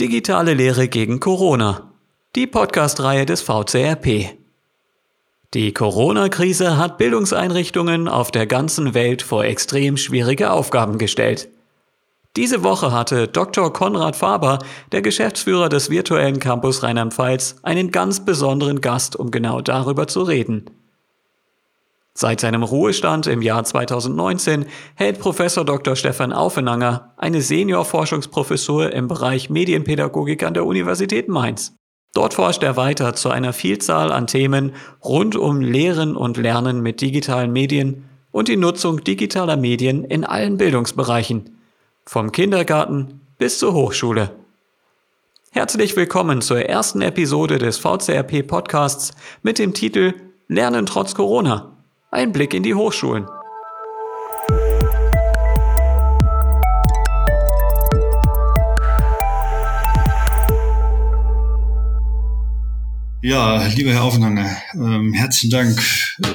Digitale Lehre gegen Corona. Die Podcast-Reihe des VCRP. Die Corona-Krise hat Bildungseinrichtungen auf der ganzen Welt vor extrem schwierige Aufgaben gestellt. Diese Woche hatte Dr. Konrad Faber, der Geschäftsführer des virtuellen Campus Rheinland-Pfalz, einen ganz besonderen Gast, um genau darüber zu reden. Seit seinem Ruhestand im Jahr 2019 hält Professor Dr. Stefan Aufenanger eine Seniorforschungsprofessur im Bereich Medienpädagogik an der Universität Mainz. Dort forscht er weiter zu einer Vielzahl an Themen rund um Lehren und Lernen mit digitalen Medien und die Nutzung digitaler Medien in allen Bildungsbereichen, vom Kindergarten bis zur Hochschule. Herzlich willkommen zur ersten Episode des VCRP Podcasts mit dem Titel Lernen trotz Corona. Ein Blick in die Hochschulen. Ja, lieber Herr Aufenanger, ähm, herzlichen Dank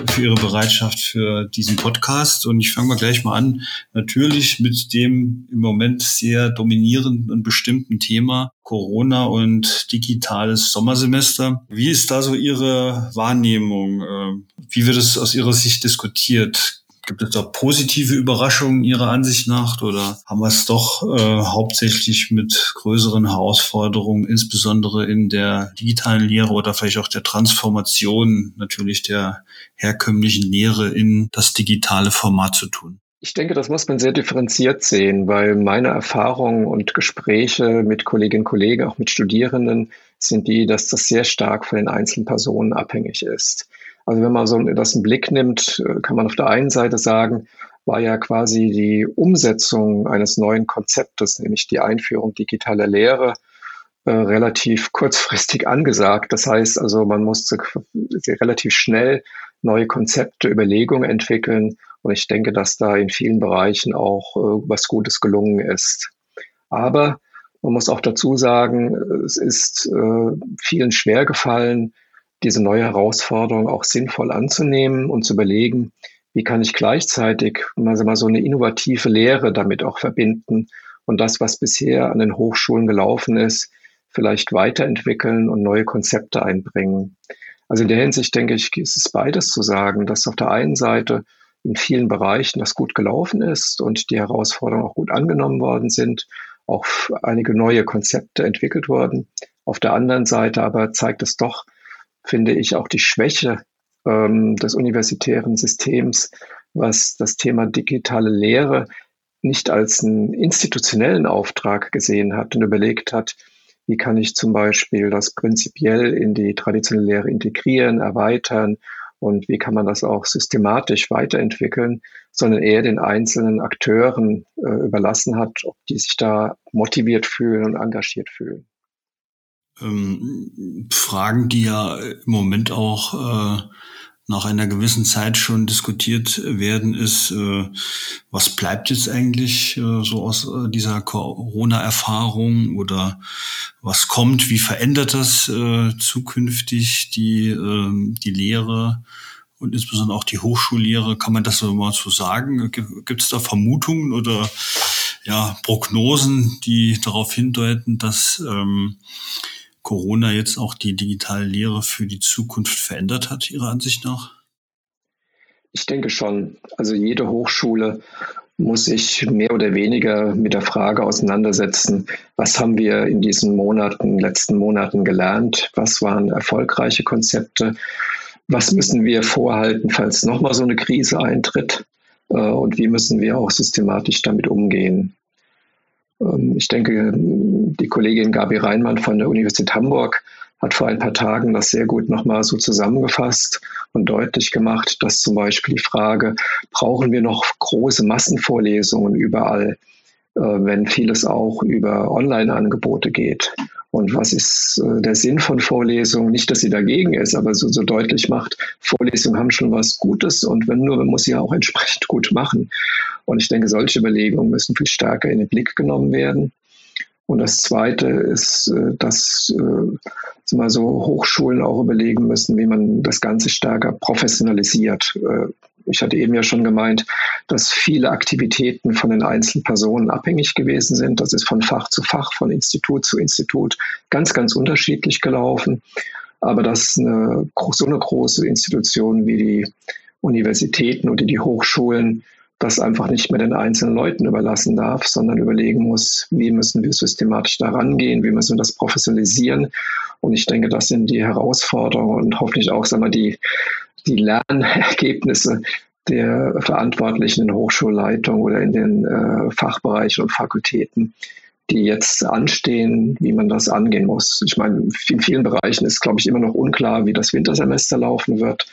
für Ihre Bereitschaft für diesen Podcast. Und ich fange mal gleich mal an, natürlich mit dem im Moment sehr dominierenden und bestimmten Thema Corona und digitales Sommersemester. Wie ist da so Ihre Wahrnehmung? Ähm, wie wird es aus Ihrer Sicht diskutiert? Gibt es da positive Überraschungen Ihrer Ansicht nach oder haben wir es doch äh, hauptsächlich mit größeren Herausforderungen, insbesondere in der digitalen Lehre oder vielleicht auch der Transformation natürlich der herkömmlichen Lehre in das digitale Format zu tun? Ich denke, das muss man sehr differenziert sehen, weil meine Erfahrungen und Gespräche mit Kolleginnen und Kollegen, auch mit Studierenden, sind die, dass das sehr stark von den einzelnen Personen abhängig ist. Also wenn man so das einen Blick nimmt, äh, kann man auf der einen Seite sagen, war ja quasi die Umsetzung eines neuen Konzeptes, nämlich die Einführung digitaler Lehre, äh, relativ kurzfristig angesagt. Das heißt also, man musste relativ schnell neue Konzepte, Überlegungen entwickeln. Und ich denke, dass da in vielen Bereichen auch äh, was Gutes gelungen ist. Aber man muss auch dazu sagen, es ist äh, vielen schwer gefallen, diese neue Herausforderung auch sinnvoll anzunehmen und zu überlegen, wie kann ich gleichzeitig mal, mal so eine innovative Lehre damit auch verbinden und das, was bisher an den Hochschulen gelaufen ist, vielleicht weiterentwickeln und neue Konzepte einbringen. Also in der Hinsicht denke ich, ist es beides zu sagen, dass auf der einen Seite in vielen Bereichen das gut gelaufen ist und die Herausforderungen auch gut angenommen worden sind, auch einige neue Konzepte entwickelt wurden. Auf der anderen Seite aber zeigt es doch, finde ich auch die Schwäche ähm, des universitären Systems, was das Thema digitale Lehre nicht als einen institutionellen Auftrag gesehen hat und überlegt hat, wie kann ich zum Beispiel das prinzipiell in die traditionelle Lehre integrieren, erweitern und wie kann man das auch systematisch weiterentwickeln, sondern eher den einzelnen Akteuren äh, überlassen hat, ob die sich da motiviert fühlen und engagiert fühlen ähm, Fragen, die ja im Moment auch äh, nach einer gewissen Zeit schon diskutiert werden, ist, äh, was bleibt jetzt eigentlich äh, so aus äh, dieser Corona-Erfahrung oder was kommt, wie verändert das äh, zukünftig die, äh, die Lehre und insbesondere auch die Hochschullehre? Kann man das so mal so sagen? Gibt es da Vermutungen oder ja, Prognosen, die darauf hindeuten, dass ähm, Corona jetzt auch die digitale Lehre für die Zukunft verändert hat, Ihrer Ansicht nach? Ich denke schon. Also jede Hochschule muss sich mehr oder weniger mit der Frage auseinandersetzen, was haben wir in diesen Monaten, letzten Monaten gelernt, was waren erfolgreiche Konzepte, was müssen wir vorhalten, falls nochmal so eine Krise eintritt äh, und wie müssen wir auch systematisch damit umgehen. Ähm, ich denke, die Kollegin Gabi Reinmann von der Universität Hamburg hat vor ein paar Tagen das sehr gut nochmal so zusammengefasst und deutlich gemacht, dass zum Beispiel die Frage, brauchen wir noch große Massenvorlesungen überall, wenn vieles auch über Online-Angebote geht? Und was ist äh, der Sinn von Vorlesungen? Nicht, dass sie dagegen ist, aber so, so deutlich macht, Vorlesungen haben schon was Gutes und wenn nur, man muss sie auch entsprechend gut machen. Und ich denke, solche Überlegungen müssen viel stärker in den Blick genommen werden. Und das Zweite ist, äh, dass äh, mal so Hochschulen auch überlegen müssen, wie man das Ganze stärker professionalisiert. Ich hatte eben ja schon gemeint, dass viele Aktivitäten von den einzelnen Personen abhängig gewesen sind. Das ist von Fach zu Fach, von Institut zu Institut ganz, ganz unterschiedlich gelaufen. Aber dass eine, so eine große Institution wie die Universitäten oder die Hochschulen das einfach nicht mehr den einzelnen Leuten überlassen darf, sondern überlegen muss, wie müssen wir systematisch da rangehen, wie müssen wir das professionalisieren. Und ich denke, das sind die Herausforderungen und hoffentlich auch sagen wir, die, die Lernergebnisse der Verantwortlichen in Hochschulleitung oder in den äh, Fachbereichen und Fakultäten, die jetzt anstehen, wie man das angehen muss. Ich meine, in vielen Bereichen ist, glaube ich, immer noch unklar, wie das Wintersemester laufen wird.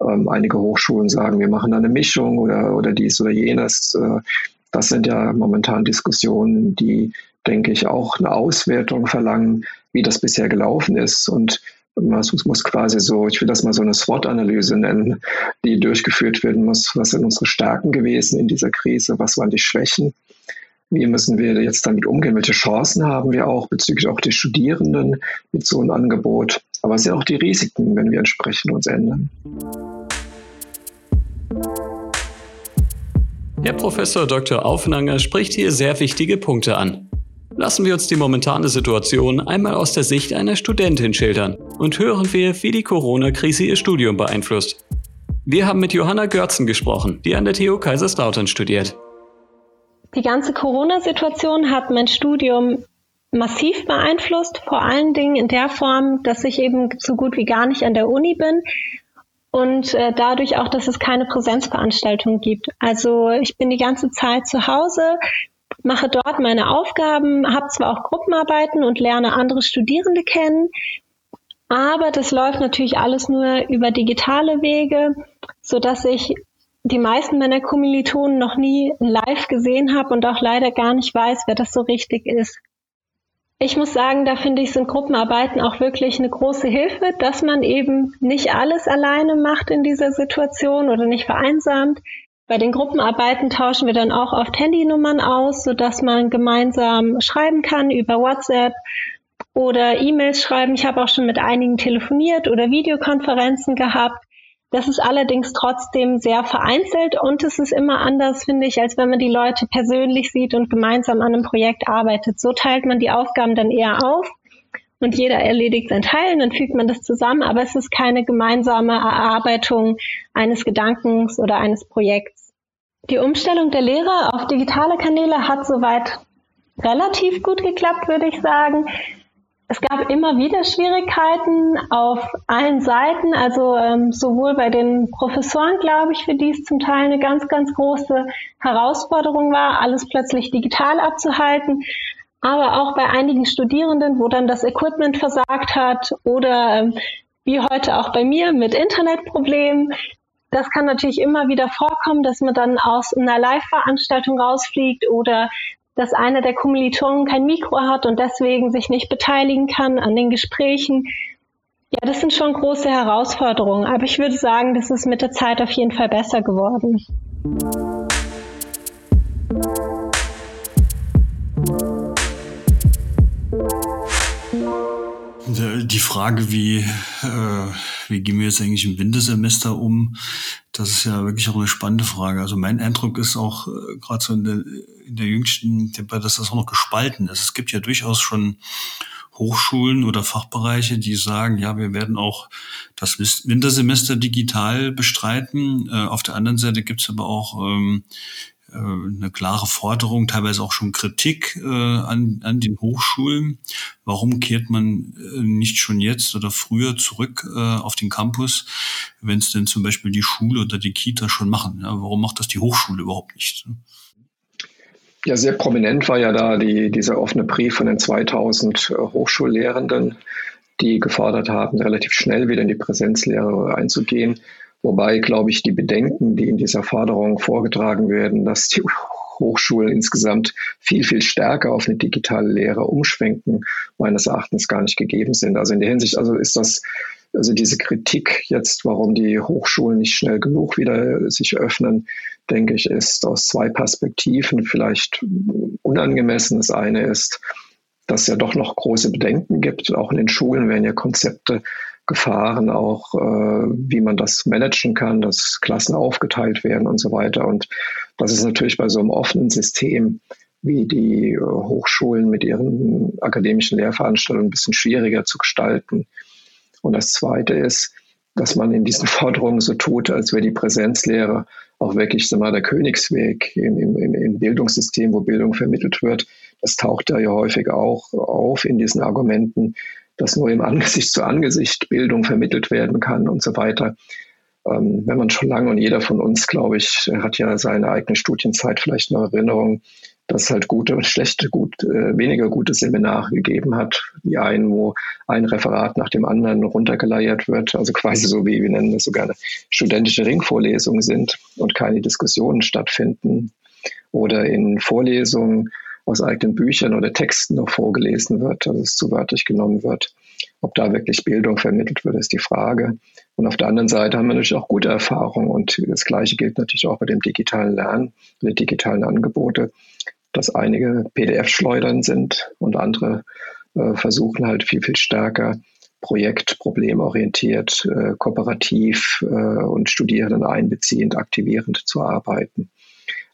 Ähm, einige Hochschulen sagen, wir machen da eine Mischung oder, oder dies oder jenes. Äh, das sind ja momentan Diskussionen, die, denke ich, auch eine Auswertung verlangen, wie das bisher gelaufen ist. Und man muss quasi so, ich will das mal so eine SWOT-Analyse nennen, die durchgeführt werden muss. Was sind unsere Stärken gewesen in dieser Krise? Was waren die Schwächen? Wie müssen wir jetzt damit umgehen? Welche Chancen haben wir auch bezüglich auch der Studierenden mit so einem Angebot? Aber es sind auch die Risiken, wenn wir entsprechend uns ändern. Herr Professor Dr. Aufenanger spricht hier sehr wichtige Punkte an. Lassen wir uns die momentane Situation einmal aus der Sicht einer Studentin schildern und hören wir, wie die Corona-Krise ihr Studium beeinflusst. Wir haben mit Johanna Görzen gesprochen, die an der TU Kaiserslautern studiert. Die ganze Corona-Situation hat mein Studium massiv beeinflusst, vor allen Dingen in der Form, dass ich eben so gut wie gar nicht an der Uni bin und äh, dadurch auch, dass es keine Präsenzveranstaltung gibt. Also ich bin die ganze Zeit zu Hause, mache dort meine Aufgaben, habe zwar auch Gruppenarbeiten und lerne andere Studierende kennen, aber das läuft natürlich alles nur über digitale Wege, so dass ich die meisten meiner Kommilitonen noch nie live gesehen habe und auch leider gar nicht weiß, wer das so richtig ist. Ich muss sagen, da finde ich, sind Gruppenarbeiten auch wirklich eine große Hilfe, dass man eben nicht alles alleine macht in dieser Situation oder nicht vereinsamt. Bei den Gruppenarbeiten tauschen wir dann auch oft Handynummern aus, sodass man gemeinsam schreiben kann über WhatsApp oder E-Mails schreiben. Ich habe auch schon mit einigen telefoniert oder Videokonferenzen gehabt. Das ist allerdings trotzdem sehr vereinzelt und es ist immer anders, finde ich, als wenn man die Leute persönlich sieht und gemeinsam an einem Projekt arbeitet. So teilt man die Aufgaben dann eher auf und jeder erledigt seinen Teil und dann fügt man das zusammen, aber es ist keine gemeinsame Erarbeitung eines Gedankens oder eines Projekts. Die Umstellung der Lehre auf digitale Kanäle hat soweit relativ gut geklappt, würde ich sagen es gab immer wieder Schwierigkeiten auf allen Seiten, also ähm, sowohl bei den Professoren, glaube ich, für die es zum Teil eine ganz, ganz große Herausforderung war, alles plötzlich digital abzuhalten, aber auch bei einigen Studierenden, wo dann das Equipment versagt hat oder ähm, wie heute auch bei mir mit Internetproblemen. Das kann natürlich immer wieder vorkommen, dass man dann aus einer Live-Veranstaltung rausfliegt oder dass einer der Kommilitonen kein Mikro hat und deswegen sich nicht beteiligen kann an den Gesprächen. Ja, das sind schon große Herausforderungen, aber ich würde sagen, das ist mit der Zeit auf jeden Fall besser geworden. Die Frage, wie, äh, wie gehen wir jetzt eigentlich im Wintersemester um, das ist ja wirklich auch eine spannende Frage. Also mein Eindruck ist auch äh, gerade so in der, in der jüngsten Debatte, dass das auch noch gespalten ist. Es gibt ja durchaus schon Hochschulen oder Fachbereiche, die sagen, ja, wir werden auch das Wintersemester digital bestreiten. Äh, auf der anderen Seite gibt es aber auch ähm, äh, eine klare Forderung, teilweise auch schon Kritik äh, an, an den Hochschulen. Warum kehrt man äh, nicht schon jetzt oder früher zurück äh, auf den Campus, wenn es denn zum Beispiel die Schule oder die Kita schon machen? Ja, warum macht das die Hochschule überhaupt nicht? Ja, sehr prominent war ja da die, dieser offene Brief von den 2000 Hochschullehrenden, die gefordert haben, relativ schnell wieder in die Präsenzlehre einzugehen. Wobei, glaube ich, die Bedenken, die in dieser Forderung vorgetragen werden, dass die Hochschulen insgesamt viel, viel stärker auf eine digitale Lehre umschwenken, meines Erachtens gar nicht gegeben sind. Also in der Hinsicht, also ist das, also diese Kritik jetzt, warum die Hochschulen nicht schnell genug wieder sich öffnen, denke ich, ist aus zwei Perspektiven vielleicht unangemessen. Das eine ist, dass es ja doch noch große Bedenken gibt. Auch in den Schulen werden ja Konzepte Gefahren auch, äh, wie man das managen kann, dass Klassen aufgeteilt werden und so weiter. Und das ist natürlich bei so einem offenen System wie die äh, Hochschulen mit ihren akademischen Lehrveranstaltungen ein bisschen schwieriger zu gestalten. Und das Zweite ist, dass man in diesen Forderungen so tut, als wäre die Präsenzlehre auch wirklich mal, der Königsweg im, im, im Bildungssystem, wo Bildung vermittelt wird. Das taucht da ja häufig auch auf in diesen Argumenten, dass nur im Angesicht zu Angesicht Bildung vermittelt werden kann und so weiter. Ähm, wenn man schon lange und jeder von uns, glaube ich, hat ja seine eigene Studienzeit vielleicht noch Erinnerung, dass es halt gute und schlechte, gut, äh, weniger gute Seminare gegeben hat. Die einen, wo ein Referat nach dem anderen runtergeleiert wird, also quasi so wie wir nennen das sogar studentische Ringvorlesungen sind und keine Diskussionen stattfinden. Oder in Vorlesungen aus eigenen Büchern oder Texten noch vorgelesen wird, also es zu wörtlich genommen wird. Ob da wirklich Bildung vermittelt wird, ist die Frage. Und auf der anderen Seite haben wir natürlich auch gute Erfahrungen. Und das Gleiche gilt natürlich auch bei dem digitalen Lernen, den digitalen Angebote dass einige PDF-Schleudern sind und andere äh, versuchen halt viel, viel stärker Projekt, problemorientiert, äh, kooperativ äh, und Studierenden einbeziehend, aktivierend zu arbeiten.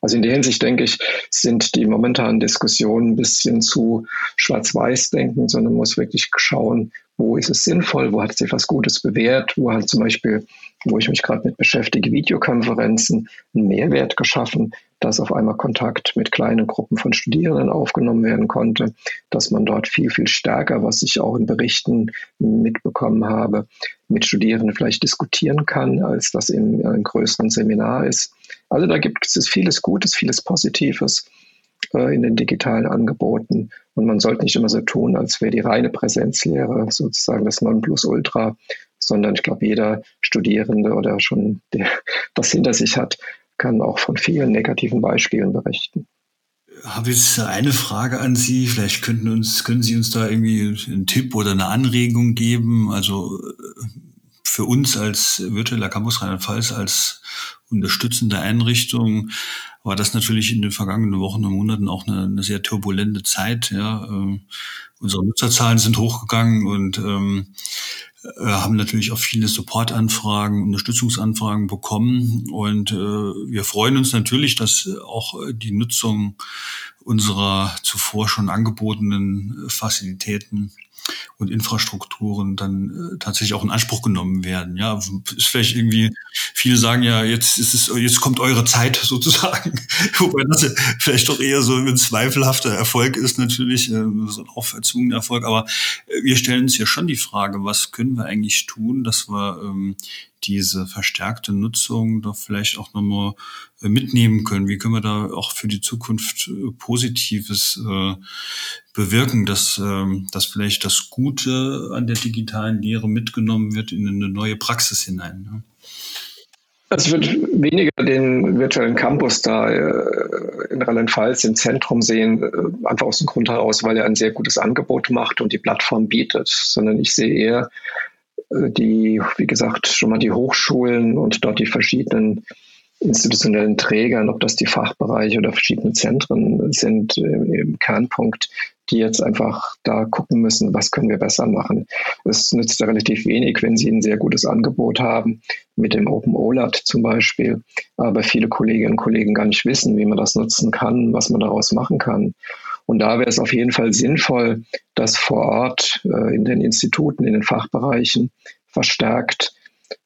Also in der Hinsicht denke ich, sind die momentanen Diskussionen ein bisschen zu schwarz-weiß denken, sondern muss wirklich schauen, wo ist es sinnvoll, wo hat sich was Gutes bewährt, wo hat zum Beispiel, wo ich mich gerade mit beschäftige, Videokonferenzen einen Mehrwert geschaffen, dass auf einmal Kontakt mit kleinen Gruppen von Studierenden aufgenommen werden konnte, dass man dort viel, viel stärker, was ich auch in Berichten mitbekommen habe, mit Studierenden vielleicht diskutieren kann, als das in einem größeren Seminar ist. Also da gibt es vieles Gutes, vieles Positives äh, in den digitalen Angeboten. Und man sollte nicht immer so tun, als wäre die reine Präsenzlehre sozusagen das Nonplusultra, sondern ich glaube, jeder Studierende oder schon der das hinter sich hat, kann auch von vielen negativen Beispielen berichten. Habe jetzt eine Frage an Sie. Vielleicht könnten, uns, können Sie uns da irgendwie einen Tipp oder eine Anregung geben? Also äh, für uns als virtueller Campus Rheinland-Pfalz, als unterstützende Einrichtung, war das natürlich in den vergangenen Wochen und Monaten auch eine, eine sehr turbulente Zeit. Ja. Ähm, unsere Nutzerzahlen sind hochgegangen und ähm, äh, haben natürlich auch viele Supportanfragen, Unterstützungsanfragen bekommen. Und äh, wir freuen uns natürlich, dass auch die Nutzung unserer zuvor schon angebotenen Facilitäten und Infrastrukturen dann äh, tatsächlich auch in Anspruch genommen werden. Ja, ist vielleicht irgendwie, viele sagen ja, jetzt ist es, jetzt kommt eure Zeit sozusagen, wobei das ja vielleicht doch eher so ein zweifelhafter Erfolg ist natürlich, äh, so ein auferzwungener Erfolg, aber äh, wir stellen uns ja schon die Frage, was können wir eigentlich tun, dass wir ähm, diese verstärkte Nutzung doch vielleicht auch nochmal äh, mitnehmen können? Wie können wir da auch für die Zukunft äh, Positives äh, bewirken, dass, ähm, dass vielleicht das Gute an der digitalen Lehre mitgenommen wird in eine neue Praxis hinein? Ne? Ich würde weniger den virtuellen Campus da in Rheinland-Pfalz im Zentrum sehen, einfach aus dem Grund heraus, weil er ein sehr gutes Angebot macht und die Plattform bietet, sondern ich sehe eher die, wie gesagt, schon mal die Hochschulen und dort die verschiedenen institutionellen Trägern, ob das die Fachbereiche oder verschiedene Zentren sind äh, im Kernpunkt, die jetzt einfach da gucken müssen, was können wir besser machen. Es nützt ja relativ wenig, wenn sie ein sehr gutes Angebot haben, mit dem Open OLAT zum Beispiel, aber viele Kolleginnen und Kollegen gar nicht wissen, wie man das nutzen kann, was man daraus machen kann. Und da wäre es auf jeden Fall sinnvoll, dass vor Ort äh, in den Instituten, in den Fachbereichen verstärkt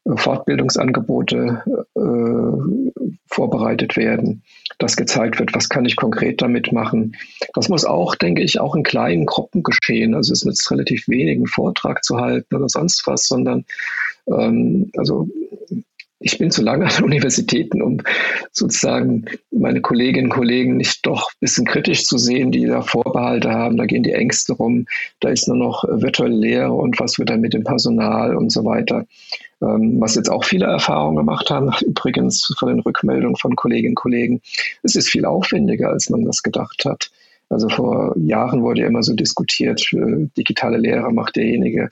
äh, Fortbildungsangebote äh, vorbereitet werden, dass gezeigt wird, was kann ich konkret damit machen. Das muss auch, denke ich, auch in kleinen Gruppen geschehen. Also es nützt relativ wenig, einen Vortrag zu halten oder sonst was, sondern ähm, also ich bin zu lange an Universitäten, um sozusagen meine Kolleginnen und Kollegen nicht doch ein bisschen kritisch zu sehen, die da Vorbehalte haben. Da gehen die Ängste rum. Da ist nur noch virtuelle Lehre und was wird dann mit dem Personal und so weiter. Ähm, was jetzt auch viele Erfahrungen gemacht haben, übrigens von den Rückmeldungen von Kolleginnen und Kollegen. Es ist viel aufwendiger, als man das gedacht hat. Also vor Jahren wurde ja immer so diskutiert, äh, digitale Lehre macht derjenige,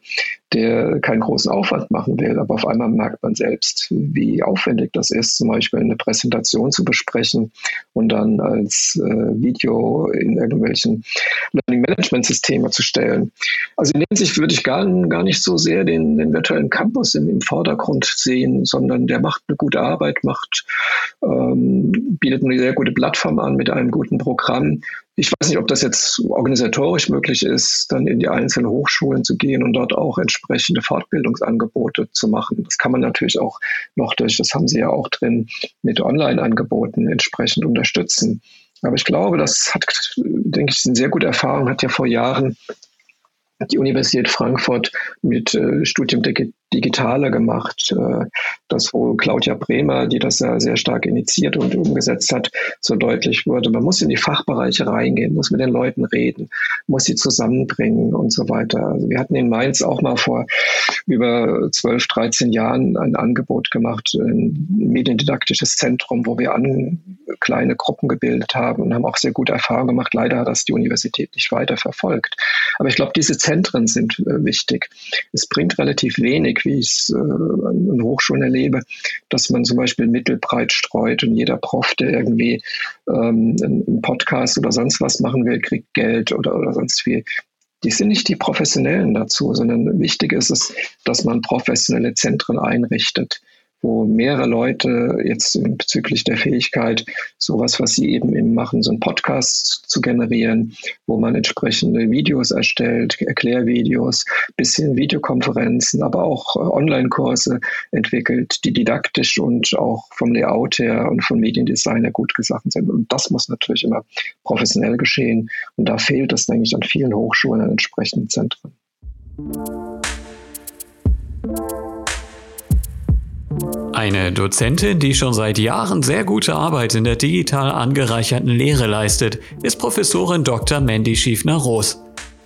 der keinen großen Aufwand machen will. Aber auf einmal merkt man selbst, wie aufwendig das ist, zum Beispiel eine Präsentation zu besprechen und dann als äh, Video in irgendwelchen Learning Management Systeme zu stellen. Also in dem Sicht würde ich gar, gar nicht so sehr den, den virtuellen Campus im, im Vordergrund sehen, sondern der macht eine gute Arbeit, macht, ähm, bietet eine sehr gute Plattform an mit einem guten Programm ich weiß nicht, ob das jetzt organisatorisch möglich ist, dann in die einzelnen Hochschulen zu gehen und dort auch entsprechende Fortbildungsangebote zu machen. Das kann man natürlich auch noch durch, das haben Sie ja auch drin, mit Online-Angeboten entsprechend unterstützen. Aber ich glaube, das hat, denke ich, eine sehr gute Erfahrung, hat ja vor Jahren die Universität Frankfurt mit äh, Studium digitaler gemacht. Äh, das, wo Claudia Bremer, die das ja sehr stark initiiert und umgesetzt hat, so deutlich wurde. Man muss in die Fachbereiche reingehen, muss mit den Leuten reden, muss sie zusammenbringen und so weiter. Also wir hatten in Mainz auch mal vor über 12, 13 Jahren ein Angebot gemacht, ein mediendidaktisches Zentrum, wo wir an kleine Gruppen gebildet haben und haben auch sehr gute Erfahrungen gemacht. Leider hat das die Universität nicht weiter verfolgt. Aber ich glaube, diese Zentren sind äh, wichtig. Es bringt relativ wenig, wie ich es äh, an Hochschulen erlebe, dass man zum Beispiel mittelbreit streut und jeder Prof, der irgendwie ähm, einen Podcast oder sonst was machen will, kriegt Geld oder, oder sonst viel die sind nicht die Professionellen dazu, sondern wichtig ist es, dass man professionelle Zentren einrichtet wo mehrere Leute jetzt bezüglich der Fähigkeit, sowas, was sie eben eben machen, so einen Podcast zu generieren, wo man entsprechende Videos erstellt, Erklärvideos, bisschen Videokonferenzen, aber auch Online-Kurse entwickelt, die didaktisch und auch vom Layout her und vom Mediendesign her gut gesacht sind. Und das muss natürlich immer professionell geschehen. Und da fehlt es, denke ich, an vielen Hochschulen an entsprechenden Zentren. Eine Dozentin, die schon seit Jahren sehr gute Arbeit in der digital angereicherten Lehre leistet, ist Professorin Dr. Mandy Schiefner-Roos.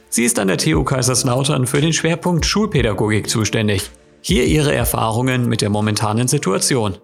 Sie ist an der TU Kaiserslautern für den Schwerpunkt Schulpädagogik zuständig. Hier ihre Erfahrungen mit der momentanen Situation.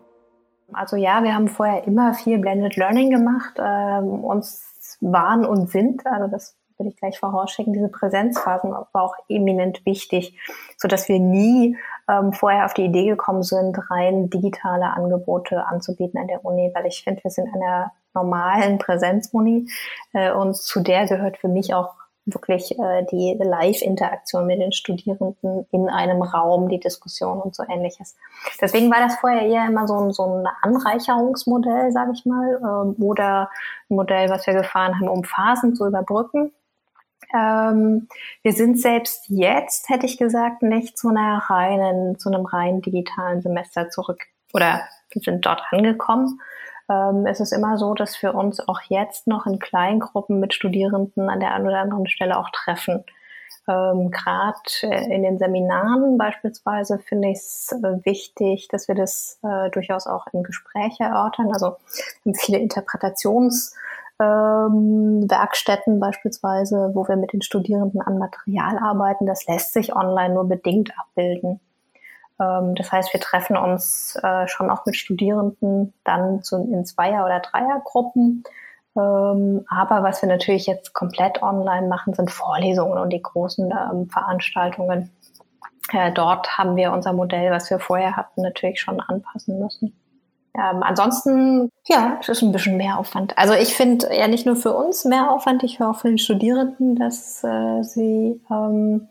Also ja, wir haben vorher immer viel Blended Learning gemacht. Ähm, uns waren und sind, also das will ich gleich vorausschicken, diese Präsenzphasen war auch eminent wichtig, so dass wir nie ähm, vorher auf die Idee gekommen sind, rein digitale Angebote anzubieten an der Uni, weil ich finde, wir sind einer normalen Präsenzuni äh, und zu der gehört für mich auch wirklich äh, die Live-Interaktion mit den Studierenden in einem Raum, die Diskussion und so ähnliches. Deswegen war das vorher eher immer so ein, so ein Anreicherungsmodell, sage ich mal, äh, oder ein Modell, was wir gefahren haben, um Phasen zu überbrücken. Ähm, wir sind selbst jetzt, hätte ich gesagt, nicht zu einer reinen, zu einem rein digitalen Semester zurück oder sind dort angekommen. Ähm, es ist immer so, dass wir uns auch jetzt noch in Kleingruppen mit Studierenden an der einen oder anderen Stelle auch treffen. Ähm, Gerade äh, in den Seminaren beispielsweise finde ich es äh, wichtig, dass wir das äh, durchaus auch im Gespräch erörtern. Also viele Interpretations- ähm, Werkstätten beispielsweise, wo wir mit den Studierenden an Material arbeiten. Das lässt sich online nur bedingt abbilden. Ähm, das heißt, wir treffen uns äh, schon auch mit Studierenden dann zu, in Zweier- oder Dreiergruppen. Ähm, aber was wir natürlich jetzt komplett online machen, sind Vorlesungen und die großen ähm, Veranstaltungen. Äh, dort haben wir unser Modell, was wir vorher hatten, natürlich schon anpassen müssen. Ähm, ansonsten, ja, es ist ein bisschen mehr Aufwand. Also ich finde ja nicht nur für uns mehr Aufwand, ich höre auch von den Studierenden, dass äh, sie ähm,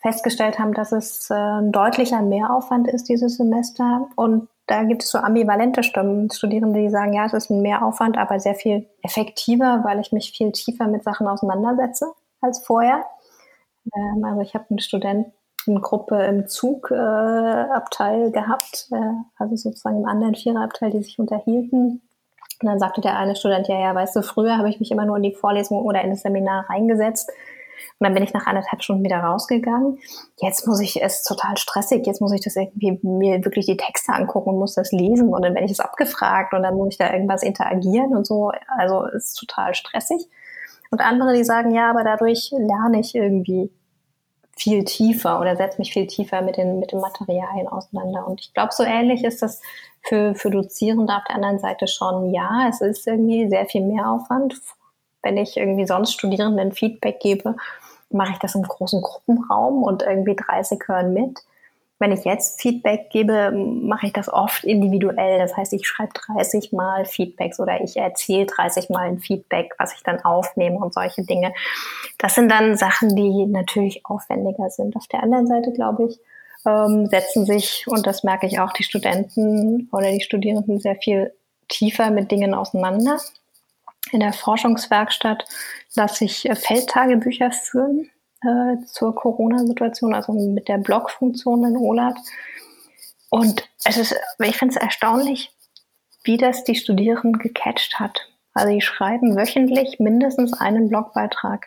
festgestellt haben, dass es äh, ein deutlicher Mehraufwand ist dieses Semester. Und da gibt es so ambivalente Stimmen, Studierende, die sagen, ja, es ist ein Mehraufwand, aber sehr viel effektiver, weil ich mich viel tiefer mit Sachen auseinandersetze als vorher. Ähm, also ich habe einen Studenten, Gruppe im Zugabteil äh, gehabt, äh, also sozusagen im anderen Viererabteil, die sich unterhielten. Und dann sagte der eine Student, ja, ja, weißt du, früher habe ich mich immer nur in die Vorlesung oder in das Seminar reingesetzt. Und dann bin ich nach anderthalb Stunden wieder rausgegangen. Jetzt muss ich, es total stressig. Jetzt muss ich das irgendwie mir wirklich die Texte angucken und muss das lesen. Und dann werde ich es abgefragt und dann muss ich da irgendwas interagieren und so. Also es ist total stressig. Und andere, die sagen, ja, aber dadurch lerne ich irgendwie viel tiefer oder setze mich viel tiefer mit den, mit den Materialien auseinander. Und ich glaube, so ähnlich ist das für, für Dozierende auf der anderen Seite schon. Ja, es ist irgendwie sehr viel mehr Aufwand. Wenn ich irgendwie sonst Studierenden Feedback gebe, mache ich das im großen Gruppenraum und irgendwie 30 hören mit. Wenn ich jetzt Feedback gebe, mache ich das oft individuell. Das heißt, ich schreibe 30 Mal Feedbacks oder ich erzähle 30 Mal ein Feedback, was ich dann aufnehme und solche Dinge. Das sind dann Sachen, die natürlich aufwendiger sind. Auf der anderen Seite, glaube ich, ähm, setzen sich, und das merke ich auch, die Studenten oder die Studierenden sehr viel tiefer mit Dingen auseinander. In der Forschungswerkstatt lasse ich äh, Feldtagebücher führen äh, zur Corona-Situation, also mit der Blog-Funktion in OLAT. Und es ist, ich finde es erstaunlich, wie das die Studierenden gecatcht hat. Also die schreiben wöchentlich mindestens einen Blogbeitrag.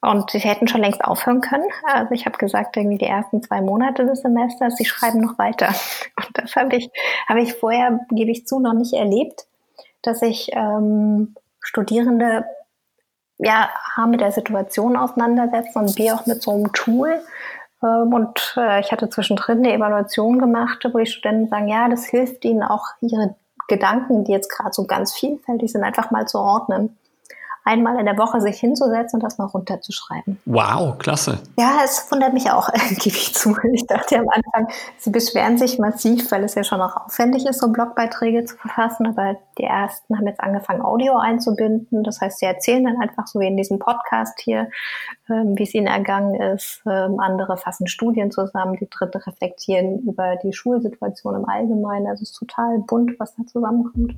Und sie hätten schon längst aufhören können. Also ich habe gesagt, irgendwie die ersten zwei Monate des Semesters, sie schreiben noch weiter. Und das habe ich, habe ich vorher, gebe ich zu, noch nicht erlebt, dass ich ähm, Studierende ja, A, mit der Situation auseinandersetzen und B, auch mit so einem Tool. Ähm, und äh, ich hatte zwischendrin eine Evaluation gemacht, wo die Studenten sagen, ja, das hilft ihnen auch, ihre Gedanken, die jetzt gerade so ganz vielfältig sind, einfach mal zu ordnen einmal in der Woche sich hinzusetzen und das mal runterzuschreiben. Wow, klasse. Ja, es wundert mich auch, gebe ich zu. Ich dachte am Anfang, sie beschweren sich massiv, weil es ja schon auch aufwendig ist, so Blogbeiträge zu verfassen. Aber die ersten haben jetzt angefangen, Audio einzubinden. Das heißt, sie erzählen dann einfach so wie in diesem Podcast hier, ähm, wie es ihnen ergangen ist. Ähm, andere fassen Studien zusammen, die dritte reflektieren über die Schulsituation im Allgemeinen. Also es ist total bunt, was da zusammenkommt.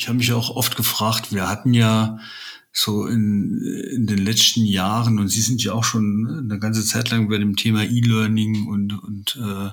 Ich habe mich auch oft gefragt, wir hatten ja so in, in den letzten Jahren, und Sie sind ja auch schon eine ganze Zeit lang bei dem Thema E-Learning und, und äh,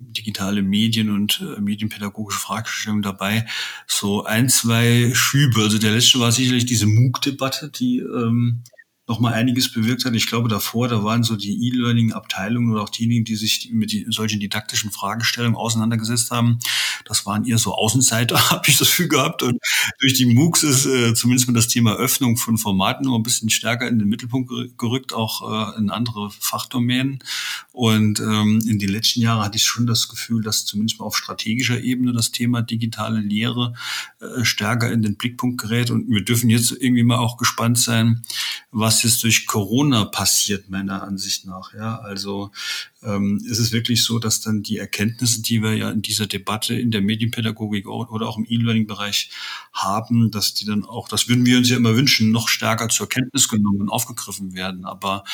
digitale Medien und äh, medienpädagogische Fragestellungen dabei, so ein, zwei Schübe. Also der letzte war sicherlich diese MOOC-Debatte, die ähm, noch mal einiges bewirkt hat. Ich glaube, davor, da waren so die E-Learning-Abteilungen oder auch diejenigen, die sich mit solchen didaktischen Fragestellungen auseinandergesetzt haben. Das waren eher so Außenseiter, habe ich das Gefühl gehabt. Und durch die MOOCs ist äh, zumindest mal das Thema Öffnung von Formaten noch ein bisschen stärker in den Mittelpunkt gerückt, auch äh, in andere Fachdomänen. Und ähm, in den letzten Jahren hatte ich schon das Gefühl, dass zumindest mal auf strategischer Ebene das Thema digitale Lehre äh, stärker in den Blickpunkt gerät. Und wir dürfen jetzt irgendwie mal auch gespannt sein, was was jetzt durch Corona passiert, meiner Ansicht nach. Ja, also ähm, ist es wirklich so, dass dann die Erkenntnisse, die wir ja in dieser Debatte in der Medienpädagogik oder auch im E-Learning-Bereich haben, dass die dann auch, das würden wir uns ja immer wünschen, noch stärker zur Kenntnis genommen und aufgegriffen werden. Aber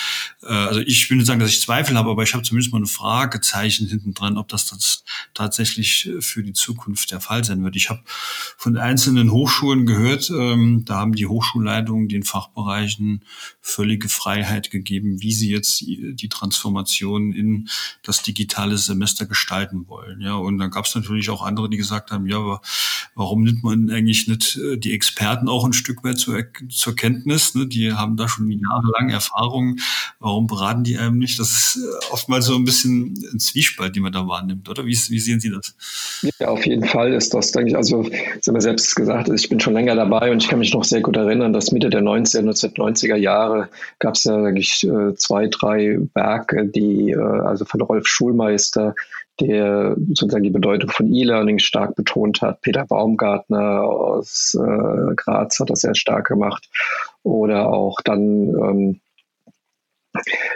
äh, also ich nicht sagen, dass ich Zweifel habe, aber ich habe zumindest mal ein Fragezeichen hinten dran, ob das, das tatsächlich für die Zukunft der Fall sein wird. Ich habe von einzelnen Hochschulen gehört, ähm, da haben die Hochschulleitungen den Fachbereichen völlige Freiheit gegeben, wie sie jetzt die Transformation in das digitale Semester gestalten wollen. Ja, und dann gab es natürlich auch andere, die gesagt haben, ja, aber warum nimmt man eigentlich nicht äh, die Experten auch ein Stück weit zur, zur Kenntnis? Ne? Die haben da schon jahrelang Erfahrung. Warum beraten die einem nicht? Das ist äh, oftmals so ein bisschen ein Zwiespalt, die man da wahrnimmt, oder? Wie, wie sehen Sie das? Ja, auf jeden Fall ist das, denke ich, also Sie haben ja selbst gesagt, ich bin schon länger dabei und ich kann mich noch sehr gut erinnern, dass Mitte der 19, 1990er Jahre gab es ja eigentlich äh, zwei, drei Werke, die, also von Rolf Schulmeister, der sozusagen die Bedeutung von E-Learning stark betont hat. Peter Baumgartner aus äh, Graz hat das sehr stark gemacht. Oder auch dann ähm,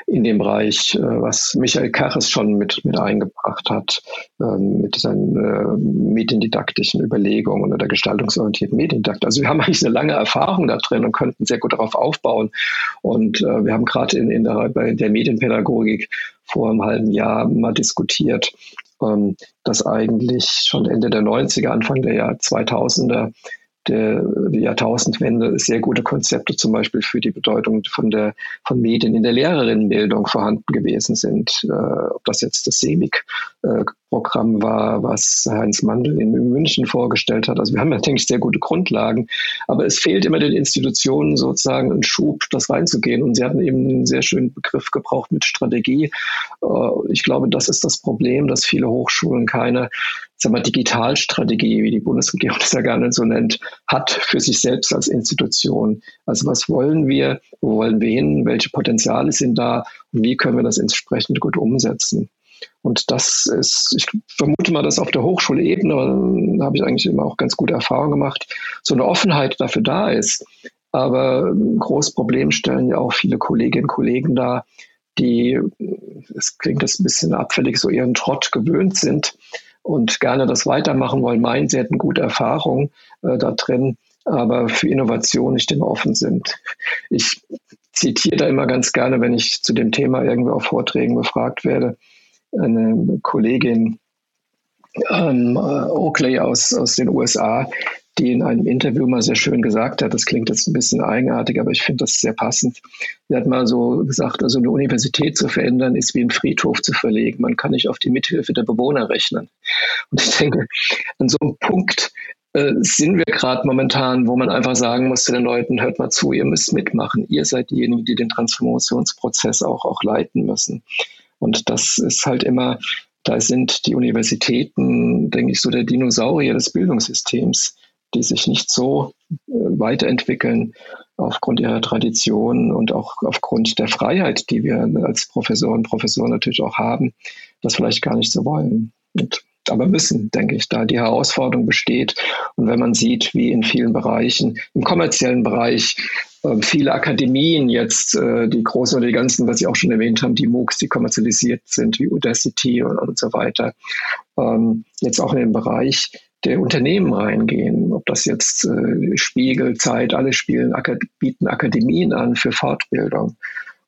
in dem Bereich, äh, was Michael Kaches schon mit, mit eingebracht hat, ähm, mit seinen äh, mediendidaktischen Überlegungen oder gestaltungsorientierten Mediendidaktik. Also wir haben eigentlich eine lange Erfahrung da drin und könnten sehr gut darauf aufbauen. Und äh, wir haben gerade in, in der, bei der Medienpädagogik vor einem halben Jahr mal diskutiert, ähm, dass eigentlich schon Ende der 90er, Anfang der Jahr 2000er der Jahrtausendwende sehr gute Konzepte zum Beispiel für die Bedeutung von der von Medien in der Lehrerinnenbildung vorhanden gewesen sind. Äh, ob das jetzt das SEMIC äh, Programm war, was Heinz Mandel in München vorgestellt hat. Also wir haben ja, denke ich, sehr gute Grundlagen, aber es fehlt immer den Institutionen sozusagen ein Schub, das reinzugehen. Und Sie hatten eben einen sehr schönen Begriff gebraucht mit Strategie. Äh, ich glaube, das ist das Problem, dass viele Hochschulen keine sagen wir, Digitalstrategie, wie die Bundesregierung das ja gerne so nennt, hat für sich selbst als Institution. Also was wollen wir, wo wollen wir hin, welche Potenziale sind da und wie können wir das entsprechend gut umsetzen. Und das ist, ich vermute mal, dass auf der Hochschulebene, da habe ich eigentlich immer auch ganz gute Erfahrungen gemacht, so eine Offenheit dafür da ist. Aber ein großes Problem stellen ja auch viele Kolleginnen und Kollegen dar, die, es klingt jetzt ein bisschen abfällig, so ihren Trott gewöhnt sind und gerne das weitermachen wollen, meinen, sie hätten gute Erfahrungen äh, da drin, aber für Innovation nicht immer offen sind. Ich zitiere da immer ganz gerne, wenn ich zu dem Thema irgendwo auf Vorträgen befragt werde, eine Kollegin ähm, Oakley aus, aus den USA, die in einem Interview mal sehr schön gesagt hat, das klingt jetzt ein bisschen eigenartig, aber ich finde das sehr passend. Sie hat mal so gesagt, also eine Universität zu verändern, ist wie einen Friedhof zu verlegen. Man kann nicht auf die Mithilfe der Bewohner rechnen. Und ich denke, an so einem Punkt äh, sind wir gerade momentan, wo man einfach sagen muss zu den Leuten, hört mal zu, ihr müsst mitmachen. Ihr seid diejenigen, die den Transformationsprozess auch, auch leiten müssen. Und das ist halt immer, da sind die Universitäten, denke ich, so der Dinosaurier des Bildungssystems die sich nicht so äh, weiterentwickeln aufgrund ihrer Tradition und auch aufgrund der Freiheit, die wir als Professoren und Professoren natürlich auch haben, das vielleicht gar nicht so wollen. Und, aber müssen, denke ich, da die Herausforderung besteht. Und wenn man sieht, wie in vielen Bereichen, im kommerziellen Bereich, äh, viele Akademien jetzt, äh, die großen oder die ganzen, was Sie auch schon erwähnt haben, die MOOCs, die kommerzialisiert sind, wie Udacity und, und so weiter, ähm, jetzt auch in dem Bereich der Unternehmen reingehen. Ob das jetzt äh, Spiegel, Zeit, alle spielen, bieten Akademien an für Fortbildung.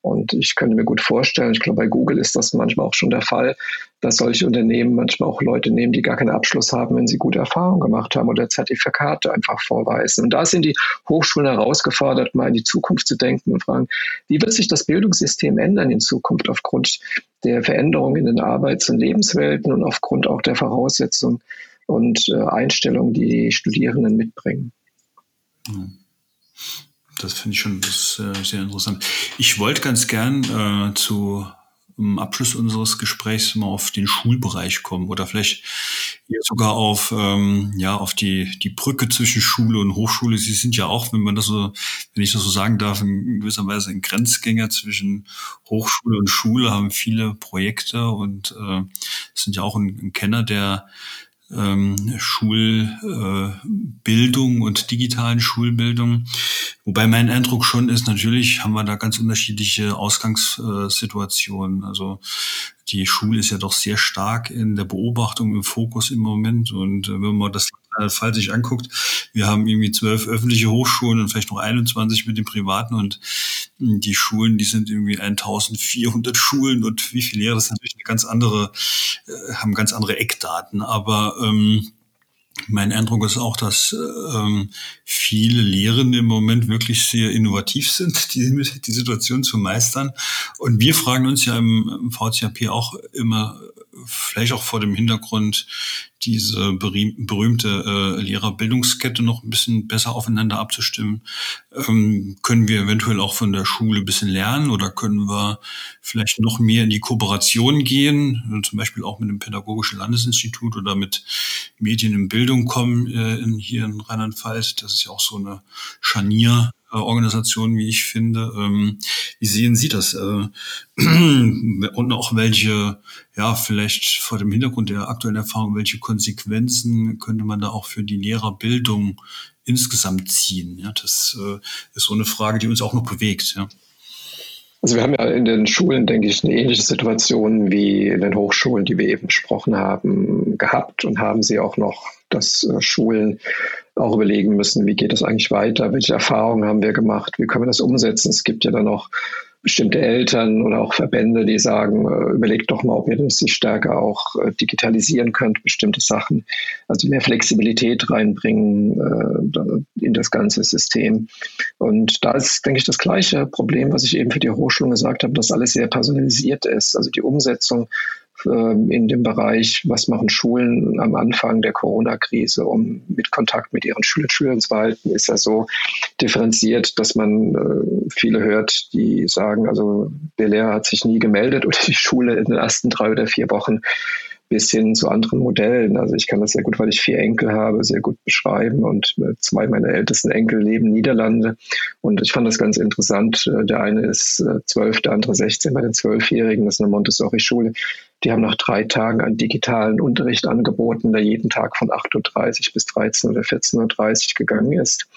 Und ich könnte mir gut vorstellen, ich glaube, bei Google ist das manchmal auch schon der Fall, dass solche Unternehmen manchmal auch Leute nehmen, die gar keinen Abschluss haben, wenn sie gute Erfahrungen gemacht haben oder Zertifikate einfach vorweisen. Und da sind die Hochschulen herausgefordert, mal in die Zukunft zu denken und fragen, wie wird sich das Bildungssystem ändern in Zukunft aufgrund der Veränderungen in den Arbeits- und Lebenswelten und aufgrund auch der Voraussetzungen, und äh, Einstellungen, die die Studierenden mitbringen. Das finde ich schon das, äh, sehr interessant. Ich wollte ganz gern äh, zu im Abschluss unseres Gesprächs mal auf den Schulbereich kommen oder vielleicht sogar auf ähm, ja auf die die Brücke zwischen Schule und Hochschule. Sie sind ja auch, wenn man das so, wenn ich das so sagen darf, in gewisser Weise ein Grenzgänger zwischen Hochschule und Schule, haben viele Projekte und äh, sind ja auch ein, ein Kenner der ähm, Schulbildung äh, und digitalen Schulbildung. Wobei mein Eindruck schon ist, natürlich haben wir da ganz unterschiedliche Ausgangssituationen. Also die Schule ist ja doch sehr stark in der Beobachtung im Fokus im Moment. Und äh, wenn man das Fall sich anguckt, wir haben irgendwie zwölf öffentliche Hochschulen und vielleicht noch 21 mit den privaten und hm, die Schulen, die sind irgendwie 1400 Schulen und wie viele Lehrer, das ist natürlich eine ganz andere, äh, haben ganz andere Eckdaten. Aber ähm, mein Eindruck ist auch, dass ähm, viele Lehrende im Moment wirklich sehr innovativ sind, die, die Situation zu meistern. Und wir fragen uns ja im, im VCAP auch immer, vielleicht auch vor dem Hintergrund diese berühmte äh, Lehrerbildungskette noch ein bisschen besser aufeinander abzustimmen. Ähm, können wir eventuell auch von der Schule ein bisschen lernen oder können wir vielleicht noch mehr in die Kooperation gehen, zum Beispiel auch mit dem Pädagogischen Landesinstitut oder mit Medien in Bildung kommen äh, in, hier in Rheinland-Pfalz. Das ist ja auch so eine Scharnier Organisation, wie ich finde. Ähm, wie sehen Sie das? Äh, und auch welche, ja, vielleicht vor dem Hintergrund der aktuellen Erfahrung, welche Konsequenzen könnte man da auch für die Lehrerbildung insgesamt ziehen? Ja, das äh, ist so eine Frage, die uns auch noch bewegt. Ja. Also wir haben ja in den Schulen, denke ich, eine ähnliche Situation wie in den Hochschulen, die wir eben besprochen haben, gehabt und haben sie auch noch, dass äh, Schulen auch überlegen müssen, wie geht es eigentlich weiter, welche Erfahrungen haben wir gemacht, wie können wir das umsetzen. Es gibt ja dann noch bestimmte Eltern oder auch Verbände, die sagen, äh, überlegt doch mal, ob ihr das sich stärker auch äh, digitalisieren könnt, bestimmte Sachen, also mehr Flexibilität reinbringen in das ganze System. Und da ist, denke ich, das gleiche Problem, was ich eben für die Hochschulen gesagt habe, dass alles sehr personalisiert ist. Also die Umsetzung in dem Bereich, was machen Schulen am Anfang der Corona-Krise, um mit Kontakt mit ihren Schülern Schülern zu halten, ist ja so differenziert, dass man äh, viele hört, die sagen, also der Lehrer hat sich nie gemeldet oder die Schule in den ersten drei oder vier Wochen bis hin zu anderen Modellen. Also ich kann das sehr gut, weil ich vier Enkel habe, sehr gut beschreiben und äh, zwei meiner ältesten Enkel leben Niederlande und ich fand das ganz interessant. Äh, der eine ist zwölf, der andere 16 bei den Zwölfjährigen, das ist eine Montessori-Schule Die haben nach drei Tagen einen digitalen Unterricht angeboten, der jeden Tag von 8.30 Uhr bis 13 oder 14.30 Uhr gegangen ist.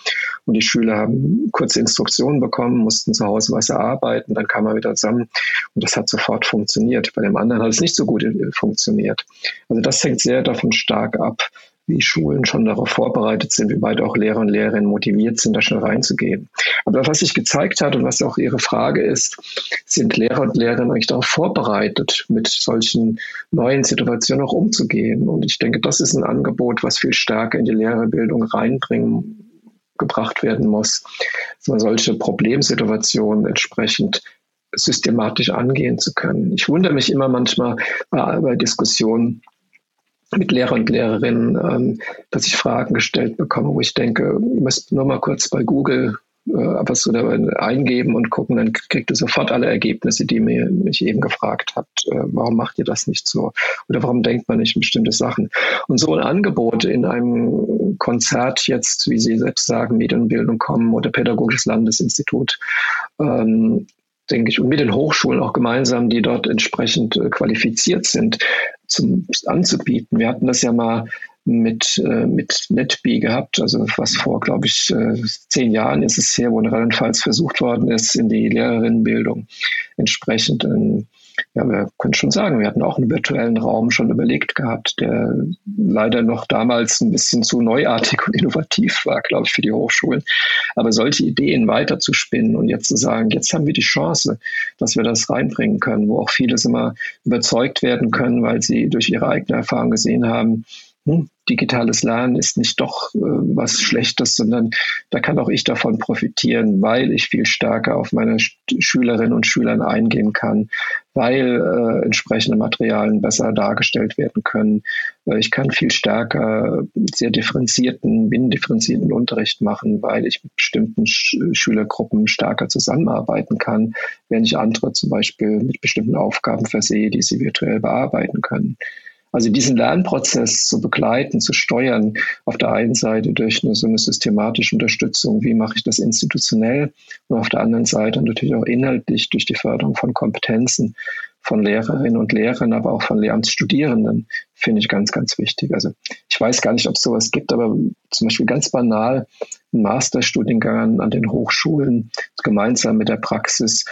Und die Schüler haben kurze Instruktionen bekommen, mussten zu Hause was erarbeiten, dann kam man wieder zusammen und das hat sofort funktioniert. Bei dem anderen hat es nicht so gut funktioniert. Also das hängt sehr davon stark ab, wie Schulen schon darauf vorbereitet sind, wie weit auch Lehrer und Lehrerinnen motiviert sind, da schnell reinzugehen. Aber was sich gezeigt hat und was auch Ihre Frage ist, sind Lehrer und Lehrerinnen eigentlich darauf vorbereitet, mit solchen neuen Situationen auch umzugehen. Und ich denke, das ist ein Angebot, was viel stärker in die Lehrerbildung reinbringen gebracht werden muss, dass man solche Problemsituationen entsprechend systematisch angehen zu können. Ich wundere mich immer manchmal bei, bei Diskussionen, mit Lehrer und Lehrerinnen, ähm, dass ich Fragen gestellt bekomme, wo ich denke, ihr müsst nur mal kurz bei Google äh, was oder eingeben und gucken, dann kriegt ihr sofort alle Ergebnisse, die mir, mich eben gefragt habt. Äh, warum macht ihr das nicht so? Oder warum denkt man nicht bestimmte Sachen? Und so ein Angebot in einem Konzert jetzt, wie Sie selbst sagen, Medienbildung kommen oder Pädagogisches Landesinstitut, ähm, denke ich, und mit den Hochschulen auch gemeinsam, die dort entsprechend äh, qualifiziert sind, zum, anzubieten. Wir hatten das ja mal mit, äh, mit NetBee gehabt, also was vor, glaube ich, äh, zehn Jahren ist es her, wo in Rheinland-Pfalz versucht worden ist, in die Lehrerinnenbildung entsprechend ein ja, wir können schon sagen, wir hatten auch einen virtuellen Raum schon überlegt gehabt, der leider noch damals ein bisschen zu neuartig und innovativ war, glaube ich, für die Hochschulen. Aber solche Ideen weiter zu spinnen und jetzt zu sagen, jetzt haben wir die Chance, dass wir das reinbringen können, wo auch vieles immer überzeugt werden können, weil sie durch ihre eigene Erfahrung gesehen haben, hm, digitales Lernen ist nicht doch äh, was Schlechtes, sondern da kann auch ich davon profitieren, weil ich viel stärker auf meine Schülerinnen und Schüler eingehen kann, weil äh, entsprechende Materialien besser dargestellt werden können. Äh, ich kann viel stärker sehr differenzierten, binnendifferenzierten Unterricht machen, weil ich mit bestimmten Sch Schülergruppen stärker zusammenarbeiten kann, wenn ich andere zum Beispiel mit bestimmten Aufgaben versehe, die sie virtuell bearbeiten können. Also diesen Lernprozess zu begleiten, zu steuern, auf der einen Seite durch eine, so eine systematische Unterstützung, wie mache ich das institutionell, und auf der anderen Seite natürlich auch inhaltlich durch die Förderung von Kompetenzen von Lehrerinnen und Lehrern, aber auch von Lehramtsstudierenden, finde ich ganz, ganz wichtig. Also ich weiß gar nicht, ob es sowas gibt, aber zum Beispiel ganz banal ein Masterstudiengang an den Hochschulen gemeinsam mit der Praxis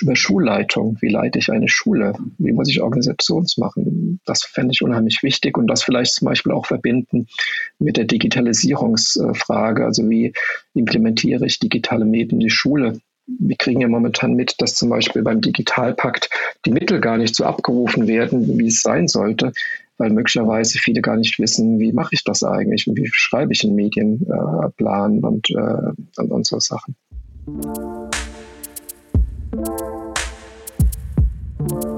über Schulleitung. Wie leite ich eine Schule? Wie muss ich Organisations machen? Das fände ich unheimlich wichtig und das vielleicht zum Beispiel auch verbinden mit der Digitalisierungsfrage. Also wie implementiere ich digitale Medien in die Schule? Wir kriegen ja momentan mit, dass zum Beispiel beim Digitalpakt die Mittel gar nicht so abgerufen werden, wie es sein sollte, weil möglicherweise viele gar nicht wissen, wie mache ich das eigentlich und wie schreibe ich einen Medienplan äh, und, äh, und, und so Sachen.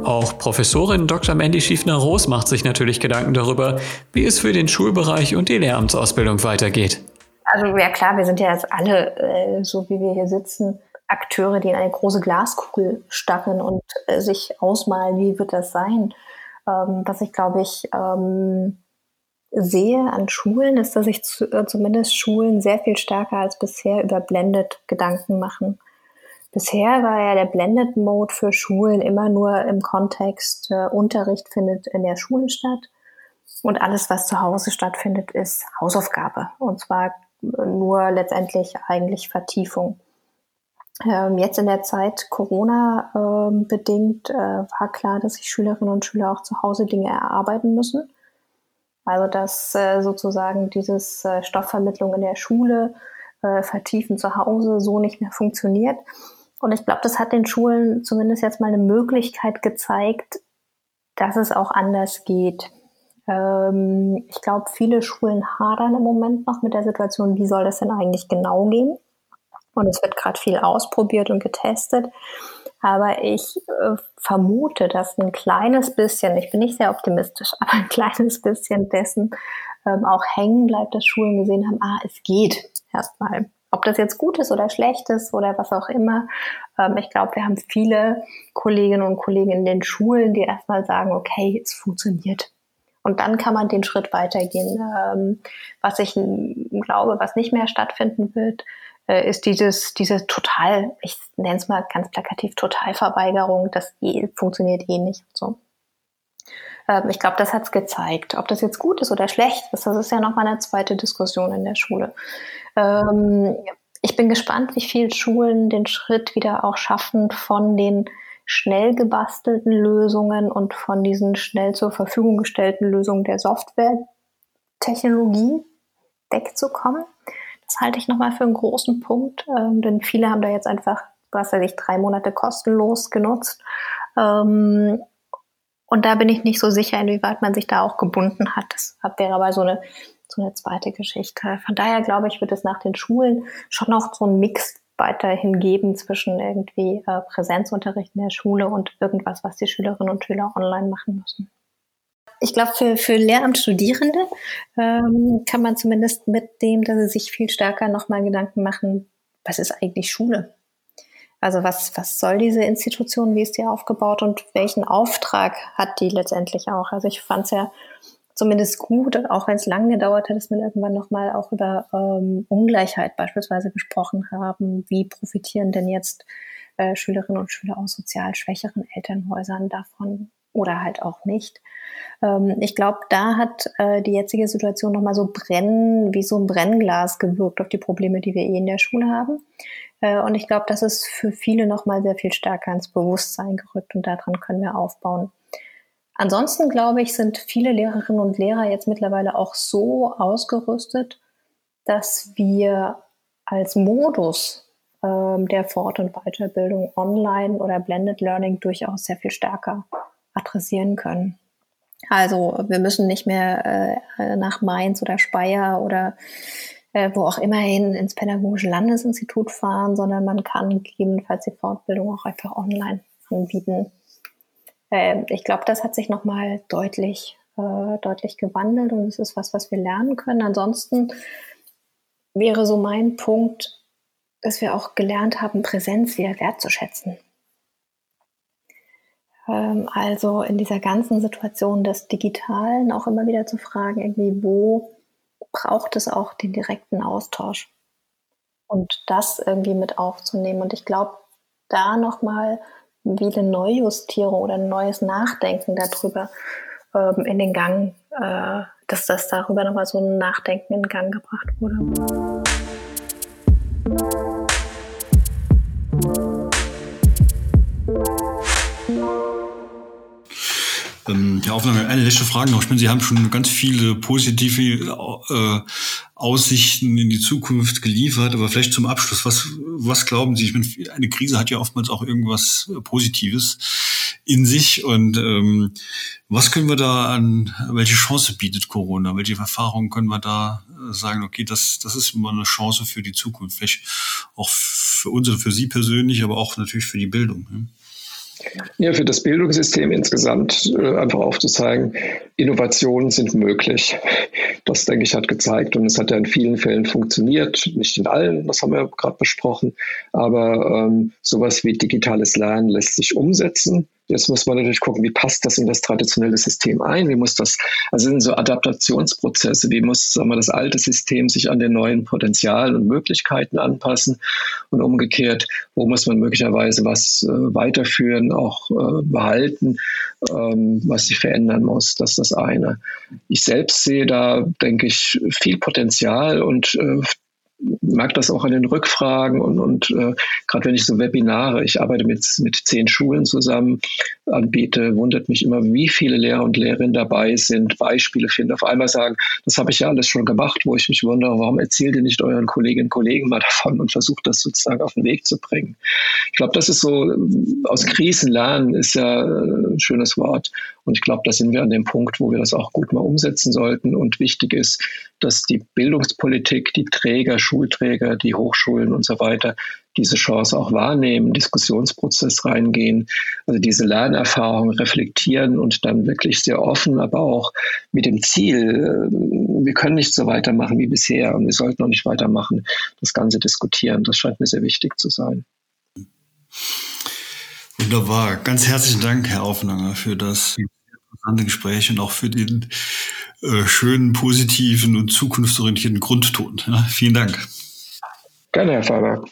Auch Professorin Dr. Mandy Schiefner-Roos macht sich natürlich Gedanken darüber, wie es für den Schulbereich und die Lehramtsausbildung weitergeht. Also ja klar, wir sind ja jetzt alle, äh, so wie wir hier sitzen, Akteure, die in eine große Glaskugel starren und äh, sich ausmalen, wie wird das sein. Ähm, was ich, glaube ich, ähm, sehe an Schulen, ist, dass sich zu, äh, zumindest Schulen sehr viel stärker als bisher über Blended Gedanken machen. Bisher war ja der Blended Mode für Schulen immer nur im Kontext äh, Unterricht findet in der Schule statt und alles, was zu Hause stattfindet, ist Hausaufgabe und zwar nur letztendlich eigentlich Vertiefung. Ähm, jetzt in der Zeit Corona ähm, bedingt äh, war klar, dass sich Schülerinnen und Schüler auch zu Hause Dinge erarbeiten müssen. Also dass äh, sozusagen dieses äh, Stoffvermittlung in der Schule, äh, Vertiefen zu Hause so nicht mehr funktioniert. Und ich glaube, das hat den Schulen zumindest jetzt mal eine Möglichkeit gezeigt, dass es auch anders geht. Ähm, ich glaube, viele Schulen hadern im Moment noch mit der Situation, wie soll das denn eigentlich genau gehen? Und es wird gerade viel ausprobiert und getestet. Aber ich äh, vermute, dass ein kleines bisschen, ich bin nicht sehr optimistisch, aber ein kleines bisschen dessen ähm, auch hängen bleibt, dass Schulen gesehen haben, ah, es geht erstmal. Ob das jetzt gut ist oder schlecht ist oder was auch immer. Ähm, ich glaube, wir haben viele Kolleginnen und Kollegen in den Schulen, die erstmal sagen, okay, es funktioniert. Und dann kann man den Schritt weitergehen. Ähm, was ich glaube, was nicht mehr stattfinden wird, ist dieses, diese total, ich nenne es mal ganz plakativ, Totalverweigerung, das eh, funktioniert eh nicht. So. Ähm, ich glaube, das hat es gezeigt. Ob das jetzt gut ist oder schlecht ist, das ist ja nochmal eine zweite Diskussion in der Schule. Ähm, ich bin gespannt, wie viele Schulen den Schritt wieder auch schaffen von den schnell gebastelten Lösungen und von diesen schnell zur Verfügung gestellten Lösungen der Software-Technologie wegzukommen. Das halte ich nochmal für einen großen Punkt, ähm, denn viele haben da jetzt einfach, was weiß ich, drei Monate kostenlos genutzt. Ähm, und da bin ich nicht so sicher, inwieweit man sich da auch gebunden hat. Das wäre aber so eine so eine zweite Geschichte. Von daher glaube ich, wird es nach den Schulen schon noch so einen Mix weiterhin geben zwischen irgendwie äh, Präsenzunterricht in der Schule und irgendwas, was die Schülerinnen und Schüler online machen müssen. Ich glaube, für, für Lehramtsstudierende ähm, kann man zumindest mitnehmen, dass sie sich viel stärker nochmal Gedanken machen, was ist eigentlich Schule? Also was, was soll diese Institution, wie ist die aufgebaut und welchen Auftrag hat die letztendlich auch? Also ich fand es ja zumindest gut, auch wenn es lange gedauert hat, dass wir irgendwann nochmal auch über ähm, Ungleichheit beispielsweise gesprochen haben. Wie profitieren denn jetzt äh, Schülerinnen und Schüler aus sozial schwächeren Elternhäusern davon oder halt auch nicht? Ähm, ich glaube, da hat äh, die jetzige Situation nochmal so brennen, wie so ein Brennglas gewirkt auf die Probleme, die wir eh in der Schule haben. Äh, und ich glaube, das ist für viele nochmal sehr viel stärker ins Bewusstsein gerückt und daran können wir aufbauen. Ansonsten glaube ich, sind viele Lehrerinnen und Lehrer jetzt mittlerweile auch so ausgerüstet, dass wir als Modus ähm, der Fort- und Weiterbildung online oder Blended Learning durchaus sehr viel stärker adressieren können. Also wir müssen nicht mehr äh, nach Mainz oder Speyer oder äh, wo auch immerhin ins Pädagogische Landesinstitut fahren, sondern man kann gegebenenfalls die Fortbildung auch einfach online anbieten. Äh, ich glaube, das hat sich nochmal deutlich, äh, deutlich gewandelt und es ist was, was wir lernen können. Ansonsten wäre so mein Punkt, dass wir auch gelernt haben, Präsenz wieder wertzuschätzen. Ähm, also in dieser ganzen Situation des Digitalen auch immer wieder zu fragen, irgendwie, wo braucht es auch den direkten Austausch? Und das irgendwie mit aufzunehmen. Und ich glaube, da nochmal wie eine Neujustierung oder ein neues Nachdenken darüber ähm, in den Gang, äh, dass das darüber nochmal so ein Nachdenken in Gang gebracht wurde. Herr Aufnahme, eine letzte Frage noch. Ich meine, Sie haben schon ganz viele positive äh, Aussichten in die Zukunft geliefert, aber vielleicht zum Abschluss, was, was glauben Sie? Ich meine, eine Krise hat ja oftmals auch irgendwas Positives in sich und ähm, was können wir da an, welche Chance bietet Corona? Welche Erfahrungen können wir da äh, sagen, okay, das, das ist immer eine Chance für die Zukunft, vielleicht auch für uns und für Sie persönlich, aber auch natürlich für die Bildung. Ne? Ja, für das Bildungssystem insgesamt äh, einfach aufzuzeigen, Innovationen sind möglich. Das, denke ich, hat gezeigt und es hat ja in vielen Fällen funktioniert, nicht in allen, das haben wir gerade besprochen, aber ähm, sowas wie digitales Lernen lässt sich umsetzen. Jetzt muss man natürlich gucken, wie passt das in das traditionelle System ein? Wie muss das, also sind so Adaptationsprozesse, wie muss sagen wir, das alte System sich an den neuen Potenzialen und Möglichkeiten anpassen und umgekehrt, wo muss man möglicherweise was äh, weiterführen, auch äh, behalten, ähm, was sich verändern muss. Das ist das eine. Ich selbst sehe da, denke ich, viel Potenzial und äh, merke das auch an den Rückfragen und, und äh, gerade wenn ich so Webinare, ich arbeite mit, mit zehn Schulen zusammen, anbiete, wundert mich immer, wie viele Lehrer und Lehrerinnen dabei sind, Beispiele finden, auf einmal sagen, das habe ich ja alles schon gemacht, wo ich mich wundere, warum erzählt ihr nicht euren Kolleginnen und Kollegen mal davon und versucht das sozusagen auf den Weg zu bringen. Ich glaube, das ist so, aus Krisen lernen ist ja ein schönes Wort und ich glaube, da sind wir an dem Punkt, wo wir das auch gut mal umsetzen sollten und wichtig ist, dass die Bildungspolitik, die Träger, Schulträger, die Hochschulen und so weiter diese Chance auch wahrnehmen, Diskussionsprozess reingehen, also diese Lernerfahrung reflektieren und dann wirklich sehr offen, aber auch mit dem Ziel, äh, wir können nicht so weitermachen wie bisher und wir sollten auch nicht weitermachen, das Ganze diskutieren. Das scheint mir sehr wichtig zu sein. Wunderbar. Ganz herzlichen Dank, Herr Aufnanger, für das interessante Gespräch und auch für den äh, schönen, positiven und zukunftsorientierten Grundton. Ja, vielen Dank. Gerne, Herr Faber.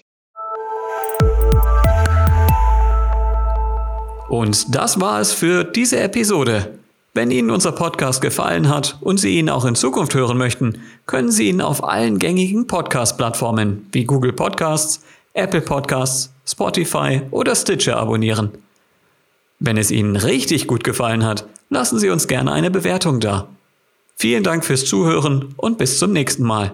Und das war es für diese Episode. Wenn Ihnen unser Podcast gefallen hat und Sie ihn auch in Zukunft hören möchten, können Sie ihn auf allen gängigen Podcast-Plattformen wie Google Podcasts, Apple Podcasts, Spotify oder Stitcher abonnieren. Wenn es Ihnen richtig gut gefallen hat, lassen Sie uns gerne eine Bewertung da. Vielen Dank fürs Zuhören und bis zum nächsten Mal.